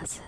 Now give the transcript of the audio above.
出ず。